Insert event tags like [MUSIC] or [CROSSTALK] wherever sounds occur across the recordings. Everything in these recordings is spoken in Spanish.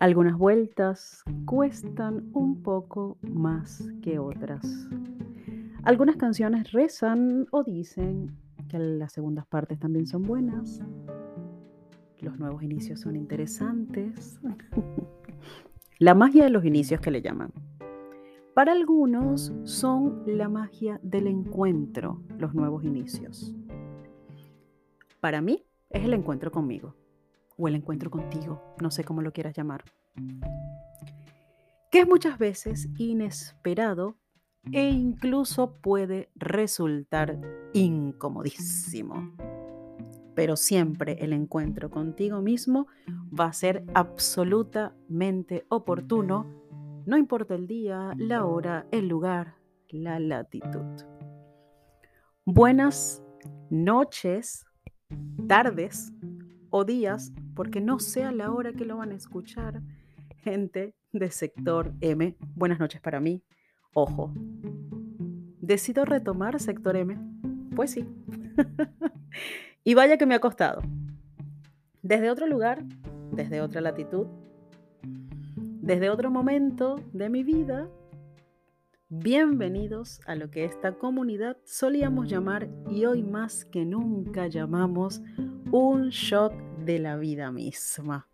Algunas vueltas cuestan un poco más que otras. Algunas canciones rezan o dicen que las segundas partes también son buenas. Los nuevos inicios son interesantes. [LAUGHS] la magia de los inicios que le llaman. Para algunos son la magia del encuentro, los nuevos inicios. Para mí es el encuentro conmigo o el encuentro contigo, no sé cómo lo quieras llamar, que es muchas veces inesperado e incluso puede resultar incomodísimo. Pero siempre el encuentro contigo mismo va a ser absolutamente oportuno, no importa el día, la hora, el lugar, la latitud. Buenas noches, tardes o días, porque no sea la hora que lo van a escuchar, gente de sector M. Buenas noches para mí. Ojo. ¿Decido retomar sector M? Pues sí. [LAUGHS] y vaya que me ha costado. Desde otro lugar, desde otra latitud, desde otro momento de mi vida, bienvenidos a lo que esta comunidad solíamos llamar y hoy más que nunca llamamos un shot de la vida misma.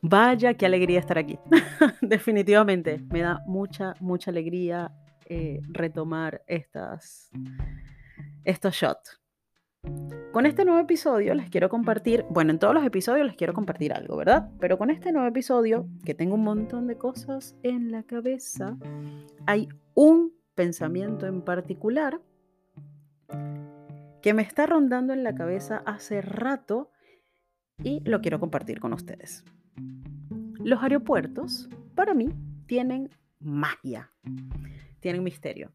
Vaya, qué alegría estar aquí. [LAUGHS] Definitivamente, me da mucha, mucha alegría eh, retomar estas, estos shots. Con este nuevo episodio les quiero compartir, bueno, en todos los episodios les quiero compartir algo, ¿verdad? Pero con este nuevo episodio, que tengo un montón de cosas en la cabeza, hay un pensamiento en particular que me está rondando en la cabeza hace rato y lo quiero compartir con ustedes. Los aeropuertos, para mí, tienen magia, tienen misterio.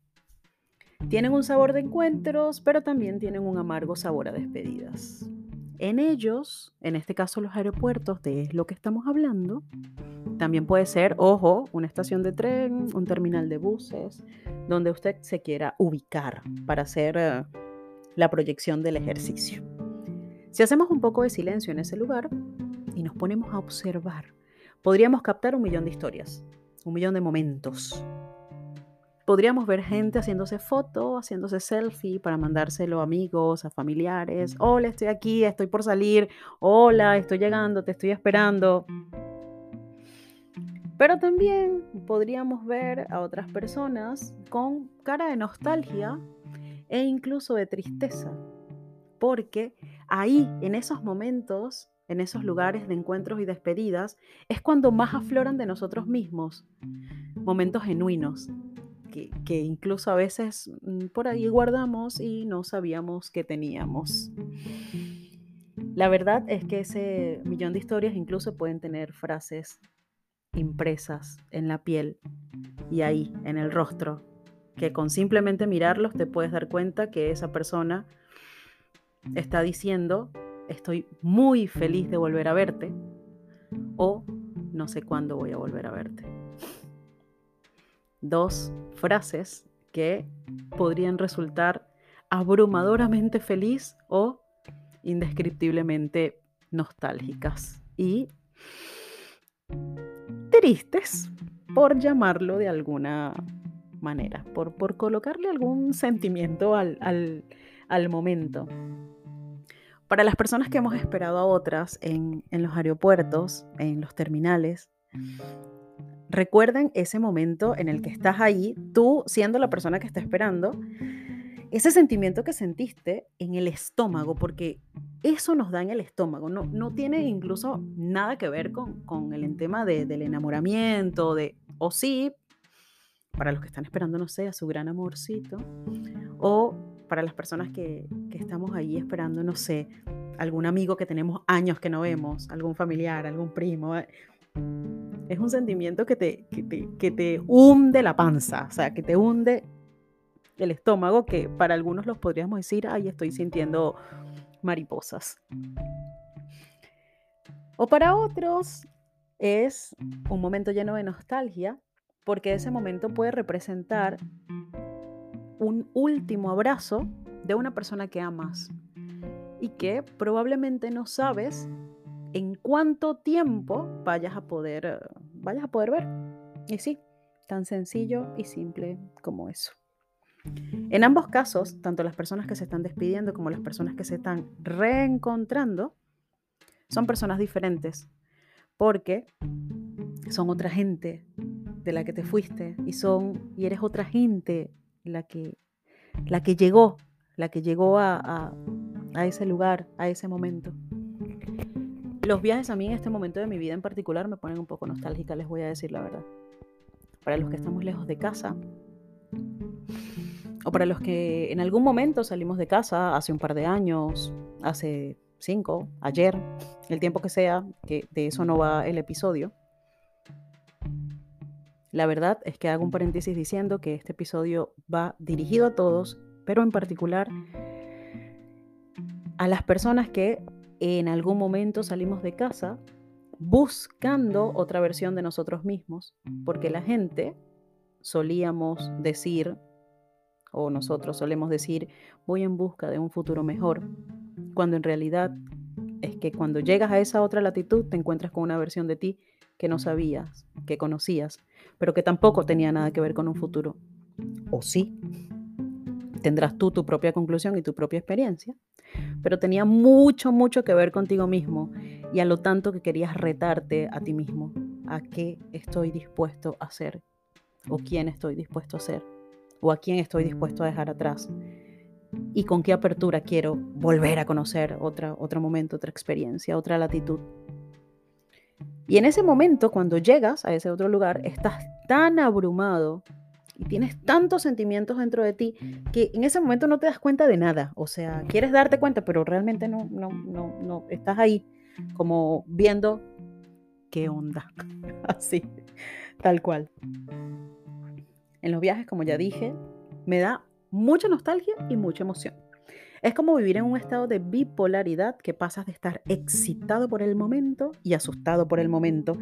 Tienen un sabor de encuentros, pero también tienen un amargo sabor a despedidas. En ellos, en este caso los aeropuertos, de lo que estamos hablando, también puede ser, ojo, una estación de tren, un terminal de buses, donde usted se quiera ubicar para hacer eh, la proyección del ejercicio. Si hacemos un poco de silencio en ese lugar y nos ponemos a observar, podríamos captar un millón de historias, un millón de momentos. Podríamos ver gente haciéndose foto, haciéndose selfie para mandárselo a amigos, a familiares. Hola, estoy aquí, estoy por salir. Hola, estoy llegando, te estoy esperando. Pero también podríamos ver a otras personas con cara de nostalgia e incluso de tristeza, porque ahí, en esos momentos, en esos lugares de encuentros y despedidas, es cuando más afloran de nosotros mismos, momentos genuinos, que, que, incluso a veces mm, por ahí guardamos y no sabíamos que teníamos. La verdad es que ese millón de historias incluso pueden tener frases impresas en la piel y ahí, en el rostro, que con simplemente mirarlos te puedes dar cuenta que esa persona está diciendo, estoy muy feliz de volver a verte o no sé cuándo voy a volver a verte. Dos frases que podrían resultar abrumadoramente feliz o indescriptiblemente nostálgicas y tristes, por llamarlo de alguna manera, por, por colocarle algún sentimiento al, al, momento. Para las personas que hemos esperado a otras en, en los aeropuertos, en los terminales, recuerden ese momento en el que estás ahí, tú siendo la persona que está esperando, ese sentimiento que sentiste en el estómago, porque eso nos da en el estómago, no, no tiene incluso nada que ver con, con el tema de, del enamoramiento, de, o sí, para los que están esperando, no sé, a su gran amorcito, o para las personas que, que, estamos ahí esperando, no sé, algún amigo que tenemos años que no vemos, algún familiar, algún primo. Eh, es un sentimiento que te, que te, que te hunde la panza, o sea, que te hunde el estómago, que para algunos los podríamos decir, ay, estoy sintiendo mariposas. O para otros es un momento lleno de nostalgia, porque ese momento puede representar un último abrazo de una persona que amas y que probablemente no sabes en cuánto tiempo vayas a poder, vayas a poder ver. Y sí, tan sencillo y simple como eso. En ambos casos, tanto las personas que se están despidiendo como las personas que se están reencontrando son personas diferentes porque son otra gente de la que te fuiste y son y eres otra gente la que la que llegó, la que llegó a, a ese lugar, a ese momento. Los viajes a mí en este momento de mi vida en particular me ponen un poco nostálgica, les voy a decir la verdad. Para los que estamos lejos de casa, o para los que en algún momento salimos de casa, hace un par de años, hace cinco, ayer, el tiempo que sea, que de eso no va el episodio. La verdad es que hago un paréntesis diciendo que este episodio va dirigido a todos, pero en particular a las personas que en algún momento salimos de casa buscando otra versión de nosotros mismos, porque la gente solíamos decir, o nosotros solemos decir, voy en busca de un futuro mejor, cuando en realidad es que cuando llegas a esa otra latitud te encuentras con una versión de ti que no sabías, que conocías, pero que tampoco tenía nada que ver con un futuro. O sí, tendrás tú tu propia conclusión y tu propia experiencia, pero tenía mucho, mucho que ver contigo mismo y a lo tanto que querías retarte a ti mismo, a qué estoy dispuesto a hacer, o quién estoy dispuesto a ser, o a quién estoy dispuesto a dejar atrás, y con qué apertura quiero volver a conocer otra, otro momento, otra experiencia, otra latitud. Y en ese momento, cuando llegas a ese otro lugar, estás tan abrumado y tienes tantos sentimientos dentro de ti que en ese momento no te das cuenta de nada. O sea, quieres darte cuenta, pero realmente no, no, no, no, estás ahí como viendo qué onda. [LAUGHS] Así, tal cual. En los viajes, como ya dije, me da mucha nostalgia y mucha emoción. Es como vivir en un estado de bipolaridad que pasas de estar excitado por el momento y asustado por el momento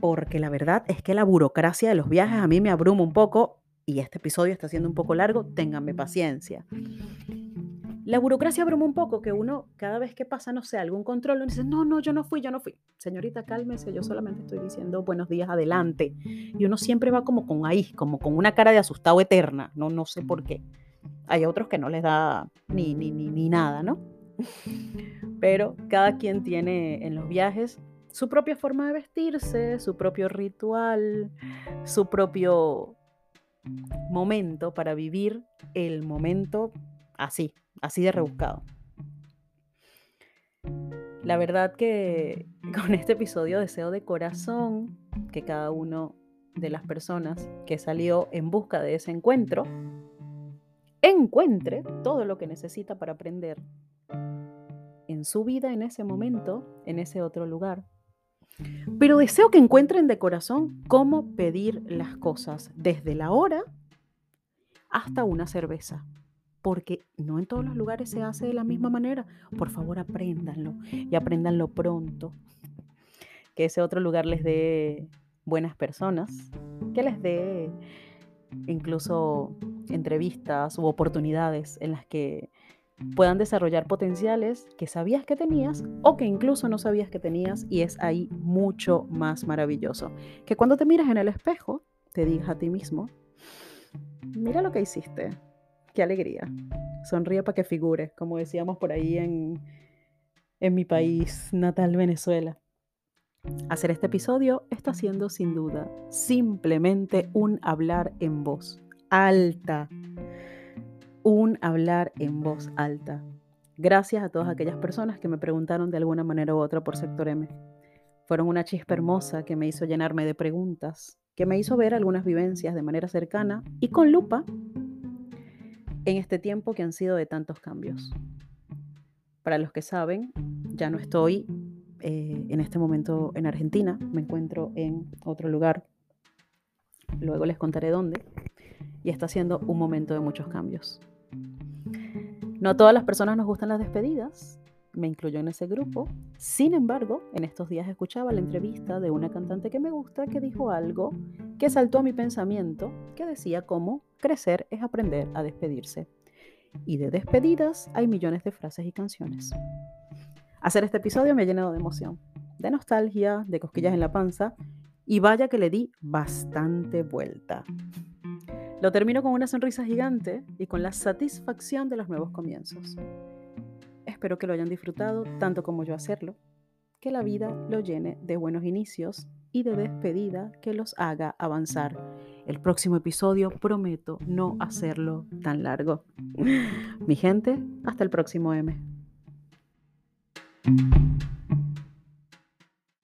porque la verdad es que la burocracia de los viajes a mí me abruma un poco y este episodio está siendo un poco largo, ténganme paciencia. La burocracia abruma un poco que uno cada vez que pasa, no sé, algún control, uno dice, no, no, yo no fui, yo no fui. Señorita, cálmese, yo solamente estoy diciendo buenos días, adelante. Y uno siempre va como con ahí, como con una cara de asustado eterna, no, no sé por qué. Hay otros que no les da ni, ni, ni, ni nada, ¿no? Pero cada quien tiene en los viajes su propia forma de vestirse, su propio ritual, su propio momento para vivir el momento así, así de rebuscado. La verdad que [LAUGHS] con este episodio deseo de corazón que cada uno de las personas que salió en busca de ese encuentro encuentre todo lo que necesita para aprender en su vida en ese momento, en ese otro lugar, pero deseo que encuentren de corazón cómo pedir las cosas, desde la hora hasta una cerveza. Porque no en todos los lugares se hace de la misma manera. Por favor, apréndanlo y apréndanlo pronto. Que ese otro lugar les dé buenas personas, que les dé incluso entrevistas u oportunidades en las que puedan desarrollar potenciales que sabías que tenías o que incluso no sabías que tenías y es ahí mucho más maravilloso. Que cuando te miras en el espejo, te digas a ti mismo, mira lo que hiciste, qué alegría. Sonríe para que figure, como decíamos por ahí en, en mi país natal, Venezuela. Hacer este episodio está siendo sin duda simplemente un hablar en voz alta un hablar en voz alta. Gracias a todas aquellas personas que me preguntaron de alguna manera u otra por Sector M. Fueron una chispa hermosa que me hizo llenarme de preguntas, que me hizo ver algunas vivencias de manera cercana y con lupa en este tiempo que han sido de tantos cambios. Para los que saben, ya no estoy eh, en este momento en Argentina, me encuentro en otro lugar. Luego les contaré dónde. Y está siendo un momento de muchos cambios. No a todas las personas nos gustan las despedidas, me incluyo en ese grupo. Sin embargo, en estos días escuchaba la entrevista de una cantante que me gusta que dijo algo que saltó a mi pensamiento, que decía cómo crecer es aprender a despedirse. Y de despedidas hay millones de frases y canciones. Hacer este episodio me ha llenado de emoción, de nostalgia, de cosquillas en la panza y vaya que le di bastante vuelta. Lo termino con una sonrisa gigante y con la satisfacción de los nuevos comienzos. Espero que lo hayan disfrutado tanto como yo hacerlo, que la vida lo llene de buenos inicios y de despedida que los haga avanzar. El próximo episodio prometo no hacerlo tan largo. [LAUGHS] Mi gente, hasta el próximo M.